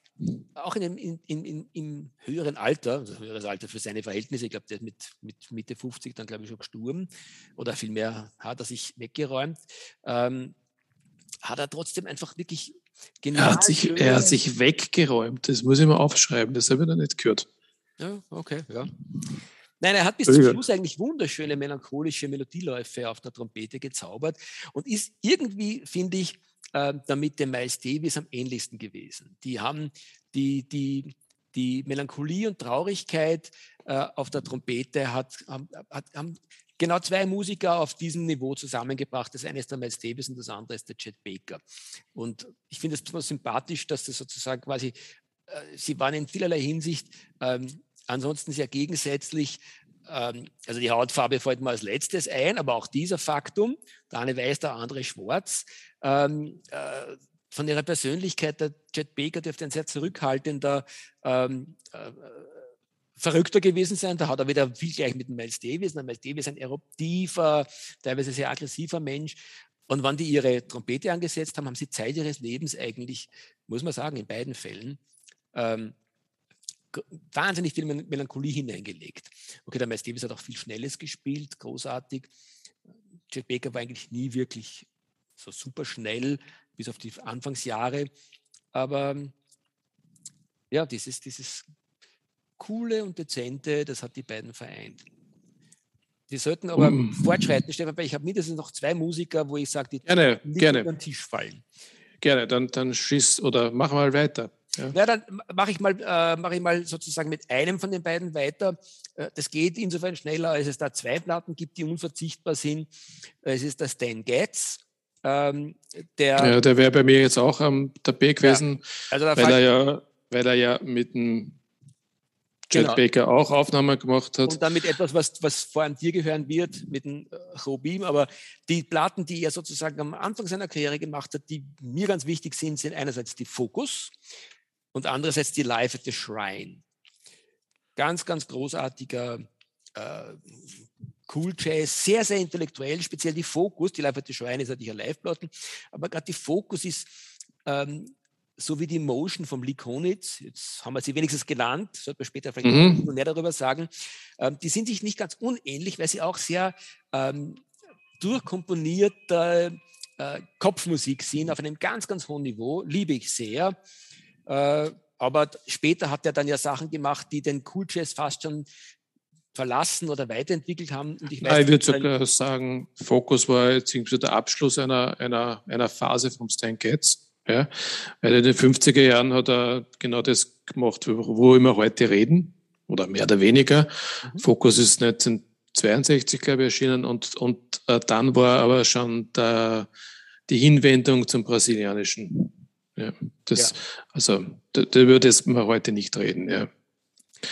auch in dem, in, in, im höheren Alter, also höheres Alter für seine Verhältnisse, ich glaube, der ist mit, mit Mitte 50 dann, glaube ich, schon gestorben oder vielmehr hat er sich weggeräumt, ähm, hat er trotzdem einfach wirklich genau. Er hat, sich, er hat sich weggeräumt, das muss ich mal aufschreiben, das habe ich noch nicht gehört. Ja, okay, ja. Nein, er hat bis zum Schluss eigentlich wunderschöne melancholische Melodieläufe auf der Trompete gezaubert und ist irgendwie, finde ich, äh, damit dem Miles Davis am ähnlichsten gewesen. Die haben die, die, die Melancholie und Traurigkeit äh, auf der Trompete hat, haben, hat, haben genau zwei Musiker auf diesem Niveau zusammengebracht. Das eine ist der Miles Davis und das andere ist der Chet Baker. Und ich finde es besonders sympathisch, dass das sozusagen quasi, äh, sie waren in vielerlei Hinsicht ähm, ansonsten sehr gegensätzlich. Ähm, also die Hautfarbe fällt mir als letztes ein, aber auch dieser Faktum, der eine weiß, der andere schwarz. Ähm, äh, von ihrer Persönlichkeit, der Jet Baker dürfte ein sehr zurückhaltender, ähm, äh, verrückter gewesen sein. Da hat er wieder viel gleich mit dem Miles Davis. Der Miles Davis ein eruptiver, teilweise sehr aggressiver Mensch. Und wann die ihre Trompete angesetzt haben, haben sie Zeit ihres Lebens eigentlich, muss man sagen, in beiden Fällen, ähm, wahnsinnig viel Melancholie hineingelegt. Okay, der Miles Davis hat auch viel Schnelles gespielt, großartig. Chet Baker war eigentlich nie wirklich so super schnell, bis auf die Anfangsjahre. Aber ja, dieses, dieses coole und dezente, das hat die beiden vereint. Die sollten aber um. fortschreiten, Stefan, weil ich habe mindestens noch zwei Musiker, wo ich sage, die gerne, nicht gerne. über den Tisch fallen. Gerne, dann, dann schieß oder mach mal weiter. Ja, ja dann mache ich, mal, äh, mach ich mal sozusagen mit einem von den beiden weiter. Äh, das geht insofern schneller, als es da zwei Platten gibt, die unverzichtbar sind. Es ist der Stan Getz. Ähm, der, ja, der wäre bei mir jetzt auch am Tapet gewesen, ja, also weil, er ja, weil er ja mit dem Jet genau. Baker auch Aufnahmen gemacht hat. Und damit etwas, was, was vor allem dir gehören wird, mit dem Robim. Äh, Aber die Platten, die er sozusagen am Anfang seiner Karriere gemacht hat, die mir ganz wichtig sind, sind einerseits die Focus und andererseits die Live at the Shrine. Ganz, ganz großartiger äh, Cool Jazz, sehr, sehr intellektuell, speziell die Fokus, die Live at the Shrine ist natürlich ein Live-Platten, aber gerade die Fokus ist ähm, so wie die Motion vom Lee Konitz, jetzt haben wir sie wenigstens genannt, sollte man später vielleicht mhm. noch mehr darüber sagen, ähm, die sind sich nicht ganz unähnlich, weil sie auch sehr ähm, durchkomponierte äh, Kopfmusik sind auf einem ganz, ganz hohen Niveau, liebe ich sehr. Äh, aber später hat er dann ja Sachen gemacht, die den Cool Jazz fast schon verlassen oder weiterentwickelt haben. Und ich, weiß, ich würde sogar sagen, Fokus war jetzt irgendwie der Abschluss einer, einer, einer Phase vom Stan Getz. Ja, weil in den 50er Jahren hat er genau das gemacht, wo wir heute reden, oder mehr oder weniger. Mhm. Fokus ist 1962, glaube ich, erschienen und, und äh, dann war aber schon der, die Hinwendung zum Brasilianischen. Ja, das, ja. Also da, da würde man heute nicht reden. Ja.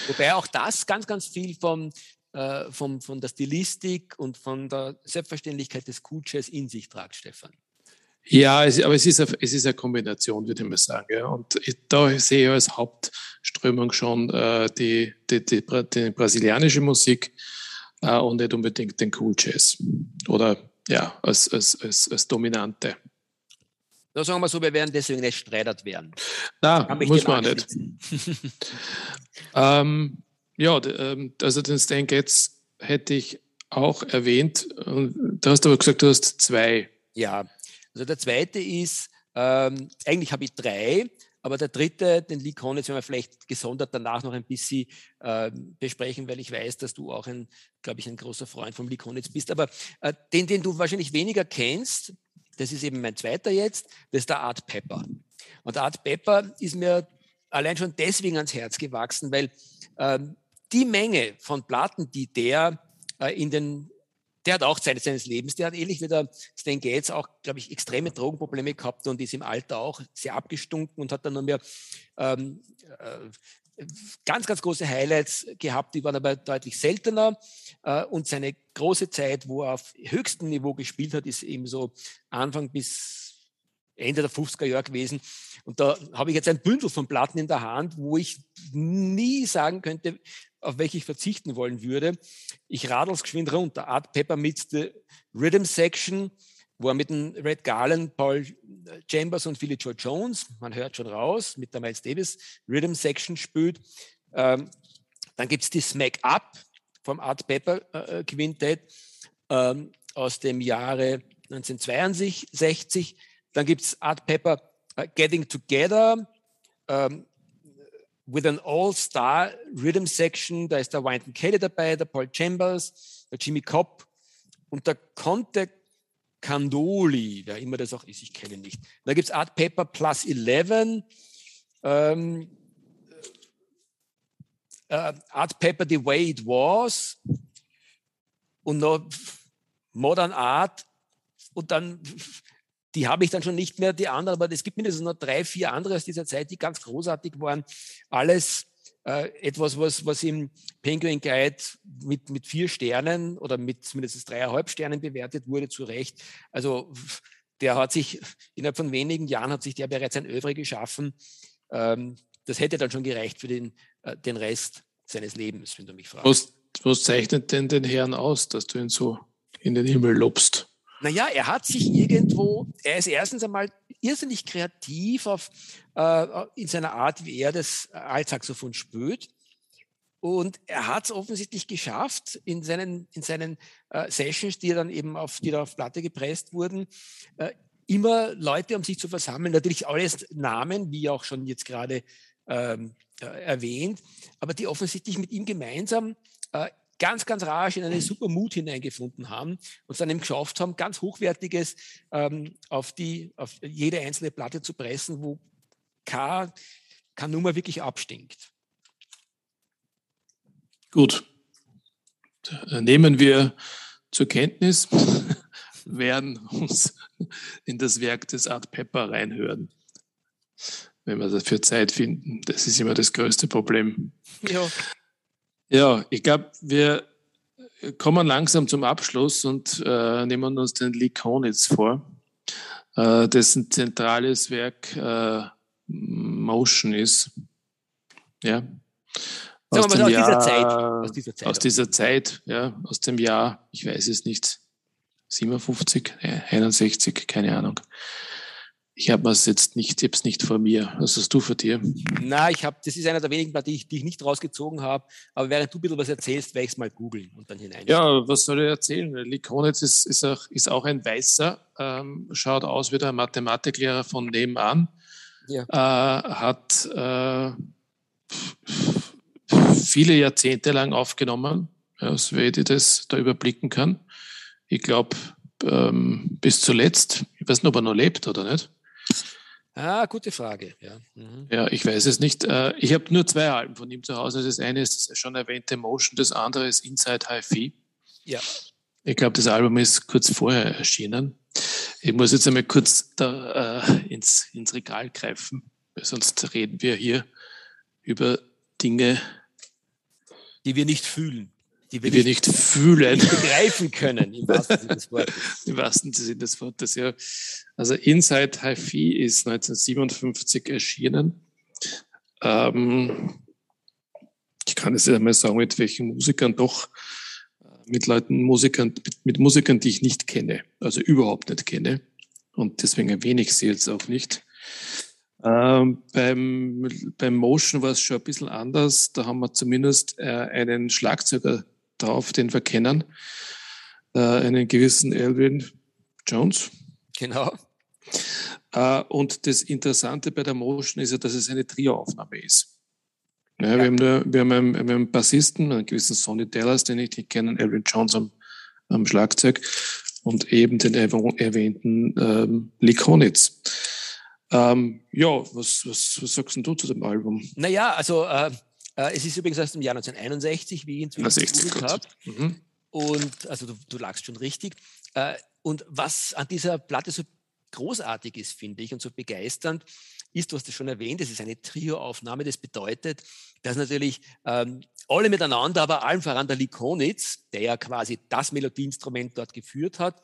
Wobei auch das ganz, ganz viel vom, äh, vom, von der Stilistik und von der Selbstverständlichkeit des Cool Jazz in sich tragt, Stefan. Ja, es, aber es ist, eine, es ist eine Kombination, würde ich mal sagen. Ja. Und ich, da sehe ich als Hauptströmung schon äh, die, die, die, die, brasilianische Musik äh, und nicht unbedingt den Cool Jazz. Oder ja, als, als, als, als dominante. Da sagen wir so, wir werden deswegen nicht streitert werden. Na, muss man nicht. <laughs> ähm, ja, ähm, also den Stan Getz hätte ich auch erwähnt. Du hast aber gesagt, du hast zwei. Ja, also der zweite ist, ähm, eigentlich habe ich drei, aber der dritte, den Lee Konitz, werden wir vielleicht gesondert danach noch ein bisschen äh, besprechen, weil ich weiß, dass du auch ein, glaube ich, ein großer Freund von Lee Konitz bist. Aber äh, den, den du wahrscheinlich weniger kennst, das ist eben mein zweiter jetzt, das ist der Art Pepper. Und Art Pepper ist mir allein schon deswegen ans Herz gewachsen, weil ähm, die Menge von Platten, die der äh, in den der hat auch Zeit seines Lebens, der hat ähnlich wie der Stan Gates auch, glaube ich, extreme Drogenprobleme gehabt und ist im Alter auch sehr abgestunken und hat dann nur mehr ähm, äh, ganz, ganz große Highlights gehabt, die waren aber deutlich seltener. Äh, und seine große Zeit, wo er auf höchstem Niveau gespielt hat, ist eben so Anfang bis Ende der 50er Jahre gewesen. Und da habe ich jetzt ein Bündel von Platten in der Hand, wo ich nie sagen könnte, auf welche ich verzichten wollen würde. Ich radel es geschwind runter. Art Pepper meets the Rhythm Section, wo er mit dem Red Garland, Paul Chambers und Philly Joe Jones, man hört schon raus, mit der Miles Davis Rhythm Section spielt. Ähm, dann gibt es die Smack Up vom Art Pepper äh, äh, Quintett ähm, aus dem Jahre 1962. Dann gibt es Art Pepper uh, Getting Together ähm, with an All-Star Rhythm Section. Da ist der Wynton Kelly dabei, der Paul Chambers, der Jimmy Cobb und der Conte Candoli, wer immer das auch ist, ich kenne nicht. Da gibt es Art Pepper Plus 11. Ähm, äh, Art Pepper The Way It Was und noch Modern Art und dann die habe ich dann schon nicht mehr, die anderen, aber es gibt mindestens noch drei, vier andere aus dieser Zeit, die ganz großartig waren. Alles äh, etwas, was, was im Penguin Guide mit, mit vier Sternen oder mit zumindest dreieinhalb Sternen bewertet wurde, zu Recht. Also der hat sich, innerhalb von wenigen Jahren hat sich der bereits ein Övre geschaffen. Ähm, das hätte dann schon gereicht für den, äh, den Rest seines Lebens, wenn du mich fragst. Was, was zeichnet denn den Herrn aus, dass du ihn so in den Himmel lobst? Naja, er hat sich irgendwo, er ist erstens einmal irrsinnig kreativ auf, äh, in seiner Art, wie er das Altsaxophon spürt. Und er hat es offensichtlich geschafft, in seinen, in seinen äh, Sessions, die dann eben auf, die da auf Platte gepresst wurden, äh, immer Leute um sich zu versammeln. Natürlich alles Namen, wie auch schon jetzt gerade ähm, äh, erwähnt, aber die offensichtlich mit ihm gemeinsam äh, ganz, ganz rasch in einen super Mut hineingefunden haben und dann eben geschafft haben, ganz Hochwertiges ähm, auf, die, auf jede einzelne Platte zu pressen, wo keine, keine Nummer wirklich abstinkt. Gut. Nehmen wir zur Kenntnis, <laughs> werden uns in das Werk des Art Pepper reinhören, wenn wir dafür Zeit finden. Das ist immer das größte Problem. Ja. Ja, ich glaube, wir kommen langsam zum Abschluss und äh, nehmen uns den Lee Konitz vor, äh, dessen zentrales Werk äh, Motion ist. Ja. Aus, dem aus, Jahr, dieser Zeit, aus dieser Zeit. Aus dieser Zeit, ja, aus dem Jahr, ich weiß es nicht, 57, 61, keine Ahnung. Ich habe es jetzt nicht, ich nicht vor mir. Was hast du vor dir? Na, ich habe, das ist einer der wenigen, die ich, die ich nicht rausgezogen habe. Aber während du ein bisschen was erzählst, werde ich es mal googeln und dann hinein. Ja, was soll ich erzählen? Likonitz ist, ist, auch, ist auch ein Weißer, ähm, schaut aus wie der Mathematiklehrer von nebenan. Ja. Äh, hat äh, viele Jahrzehnte lang aufgenommen, ja, so wie ich das da überblicken kann. Ich glaube, ähm, bis zuletzt, ich weiß nicht, ob er noch lebt oder nicht. Ah, gute Frage. Ja, mhm. ja ich weiß es nicht. Äh, ich habe nur zwei Alben von ihm zu Hause. Das eine ist das schon erwähnte Motion, das andere ist Inside HiFi. Ja. Ich glaube, das Album ist kurz vorher erschienen. Ich muss jetzt einmal kurz da, äh, ins, ins Regal greifen, weil sonst reden wir hier über Dinge, die wir nicht fühlen. Die wir, die wir nicht, nicht, fühlen. Nicht begreifen können, im wahrsten Sinne des Wortes. <laughs> Im wahrsten Sinne des Wortes, ja. Also Inside Hi-Fi ist 1957 erschienen. Ähm, ich kann es ja mal sagen, mit welchen Musikern doch, äh, mit Leuten, Musikern, mit, mit Musikern, die ich nicht kenne, also überhaupt nicht kenne. Und deswegen erwähne ich sie jetzt auch nicht. Ähm, beim, beim Motion war es schon ein bisschen anders. Da haben wir zumindest äh, einen Schlagzeuger drauf, den wir kennen, äh, einen gewissen Elvin Jones. Genau. Äh, und das Interessante bei der Motion ist ja, dass es eine Trio-Aufnahme ist. Ja, ja. Wir, haben da, wir, haben einen, einen Bassisten, einen gewissen Sonny Dallas, den ich nicht kenne, Elvin Jones am, am Schlagzeug und eben den erwähnten ähm, Lee Konitz. Ähm, ja, was, was, was sagst du zu dem Album? Naja, also äh, äh, es ist übrigens aus dem Jahr 1961, wie ich inzwischen gegoogelt habe. Mhm. Und also du, du lagst schon richtig. Äh, und was an dieser Platte so großartig ist, finde ich, und so begeisternd, ist, du hast es schon erwähnt, es ist eine Trio-Aufnahme. Das bedeutet, dass natürlich ähm, alle miteinander, aber allen voran der Likonitz, der ja quasi das Melodieinstrument dort geführt hat,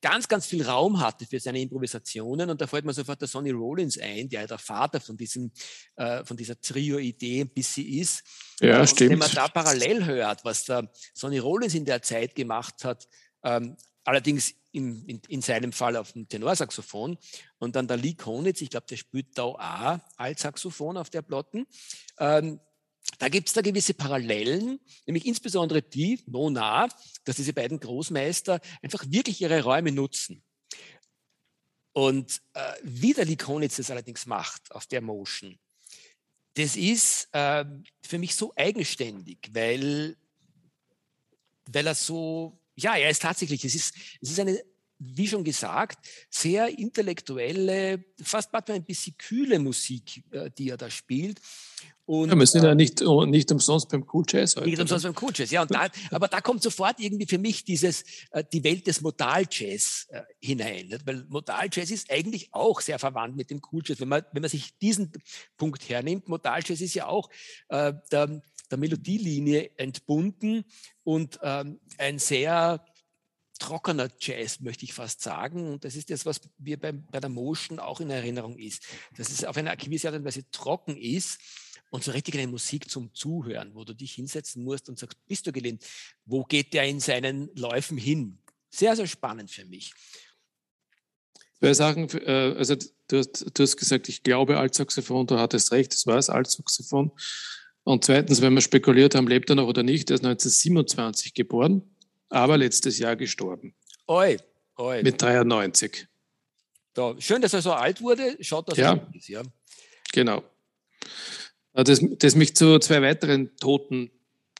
ganz, ganz viel Raum hatte für seine Improvisationen. Und da fällt mir sofort der Sonny Rollins ein, der ja der Vater von, diesem, äh, von dieser Trio-Idee ein bisschen ist. Ja, und stimmt. Wenn man da parallel hört, was der Sonny Rollins in der Zeit gemacht hat, ähm, allerdings in, in, in, seinem Fall auf dem Tenorsaxophon. Und dann der Lee Konitz, ich glaube, der spielt da auch Altsaxophon auf der Plotten. Ähm, da gibt es da gewisse Parallelen, nämlich insbesondere die, no nah, dass diese beiden Großmeister einfach wirklich ihre Räume nutzen. Und äh, wie der Lee Konitz das allerdings macht auf der Motion, das ist äh, für mich so eigenständig, weil, weil er so ja, er ist tatsächlich, es ist, es ist eine, wie schon gesagt, sehr intellektuelle, fast manchmal ein bisschen kühle Musik, äh, die er da spielt. Und, ja, wir sind ja nicht, oh, nicht umsonst beim Cool Jazz heute. Nicht umsonst beim Cool Jazz, ja. Und da, <laughs> aber da kommt sofort irgendwie für mich dieses, äh, die Welt des Modal Jazz äh, hinein. Weil Modal Jazz ist eigentlich auch sehr verwandt mit dem Cool Jazz. Wenn man, wenn man sich diesen Punkt hernimmt, Modal Jazz ist ja auch äh, der, der Melodielinie entbunden und ähm, ein sehr trockener Jazz, möchte ich fast sagen. Und das ist das, was mir bei, bei der Motion auch in Erinnerung ist. Dass es auf eine gewisse Art und Weise trocken ist und so richtig eine Musik zum Zuhören, wo du dich hinsetzen musst und sagst, bist du gelähmt? Wo geht der in seinen Läufen hin? Sehr, sehr spannend für mich. Zwei Sachen, äh, also du hast, du hast gesagt, ich glaube Altsaxophon, du hattest recht, es war das Altsaxophon. Und zweitens, wenn wir spekuliert haben, lebt er noch oder nicht, er ist 1927 geboren, aber letztes Jahr gestorben. Oi, oi. Mit 93. Da, schön, dass er so alt wurde. Schaut, dass ja, er ist, ja. Genau. Äh, das, das mich zu zwei weiteren Toten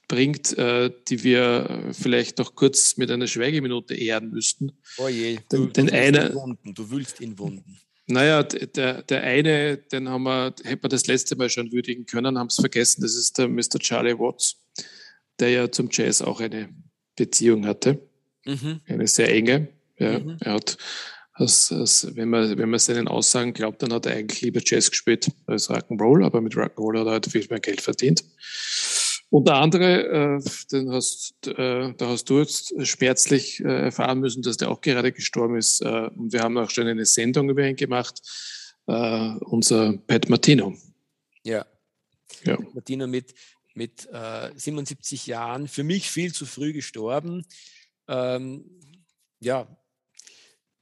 bringt, äh, die wir vielleicht noch kurz mit einer Schweigeminute ehren müssten. Oh je, du, den, den du, eine, wunden, du willst ihn wunden. Naja, der, der eine, den haben wir, hätten wir das letzte Mal schon würdigen können, haben es vergessen, das ist der Mr. Charlie Watts, der ja zum Jazz auch eine Beziehung hatte. Mhm. Eine sehr enge. Ja, mhm. Er hat, als, als, wenn, man, wenn man seinen Aussagen glaubt, dann hat er eigentlich lieber Jazz gespielt als Rock'n'Roll, aber mit Rock'n'Roll hat er halt viel mehr Geld verdient. Und der andere, äh, den hast, äh, da hast du jetzt schmerzlich äh, erfahren müssen, dass der auch gerade gestorben ist. Äh, und wir haben auch schon eine Sendung über ihn gemacht, äh, unser Pat Martino. Ja. ja. Pat Martino mit, mit 77 äh, Jahren, für mich viel zu früh gestorben. Ähm, ja,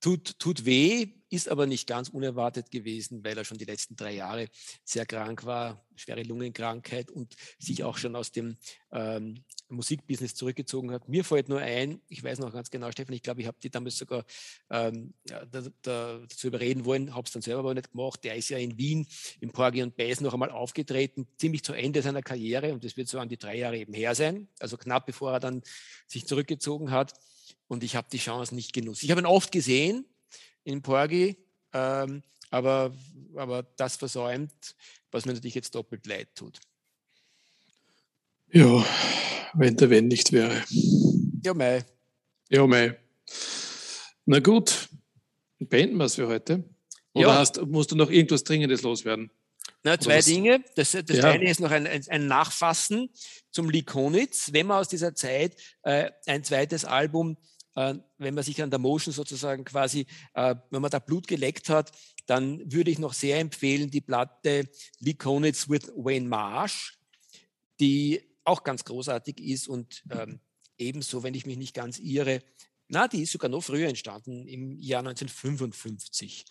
tut, tut weh, ist aber nicht ganz unerwartet gewesen, weil er schon die letzten drei Jahre sehr krank war, schwere Lungenkrankheit und sich auch schon aus dem ähm, Musikbusiness zurückgezogen hat. Mir fällt nur ein, ich weiß noch ganz genau, Stefan, ich glaube, ich habe die damals sogar ähm, da, da, dazu überreden wollen, habe es dann selber aber nicht gemacht. Der ist ja in Wien im Porgy und Bass noch einmal aufgetreten, ziemlich zu Ende seiner Karriere und das wird so an die drei Jahre eben her sein, also knapp bevor er dann sich zurückgezogen hat. Und ich habe die Chance nicht genutzt. Ich habe ihn oft gesehen, in Porgi, ähm, aber, aber das versäumt, was mir natürlich jetzt doppelt leid tut. Ja, wenn der Wenn nicht wäre. Ja, mei. Ja, mei. Na gut, beenden wir es für heute? Oder ja. hast, musst du noch irgendwas Dringendes loswerden? Na, zwei was? Dinge. Das, das ja. eine ist noch ein, ein, Nachfassen zum Likonitz. Wenn man aus dieser Zeit äh, ein zweites Album, wenn man sich an der Motion sozusagen quasi, äh, wenn man da Blut geleckt hat, dann würde ich noch sehr empfehlen die Platte Likonitz with Wayne Marsh, die auch ganz großartig ist und ähm, ebenso, wenn ich mich nicht ganz irre, na, die ist sogar noch früher entstanden, im Jahr 1955.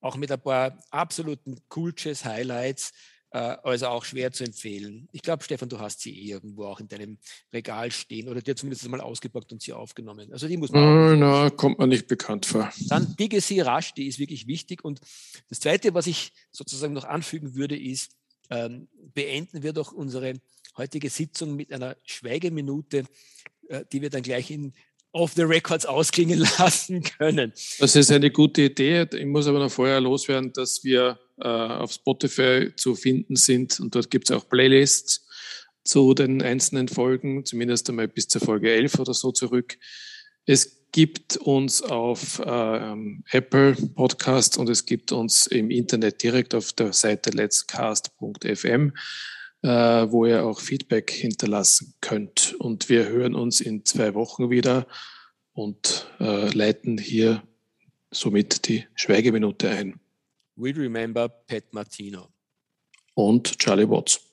Auch mit ein paar absoluten Cool Jazz Highlights, äh, also auch schwer zu empfehlen. Ich glaube, Stefan, du hast sie eh irgendwo auch in deinem Regal stehen oder dir zumindest mal ausgepackt und sie aufgenommen. Also die muss man. Äh, na, kommt man nicht bekannt vor. Dann Digge sie rasch, die ist wirklich wichtig. Und das Zweite, was ich sozusagen noch anfügen würde, ist, ähm, beenden wir doch unsere heutige Sitzung mit einer Schweigeminute, äh, die wir dann gleich in off the records ausklingen <laughs> lassen können. Das ist eine gute Idee. Ich muss aber noch vorher loswerden, dass wir äh, auf Spotify zu finden sind und dort gibt es auch Playlists zu den einzelnen Folgen, zumindest einmal bis zur Folge 11 oder so zurück. Es gibt uns auf ähm, Apple Podcast und es gibt uns im Internet direkt auf der Seite letscast.fm äh, wo ihr auch Feedback hinterlassen könnt. Und wir hören uns in zwei Wochen wieder und äh, leiten hier somit die Schweigeminute ein. We remember Pat Martino. Und Charlie Watts.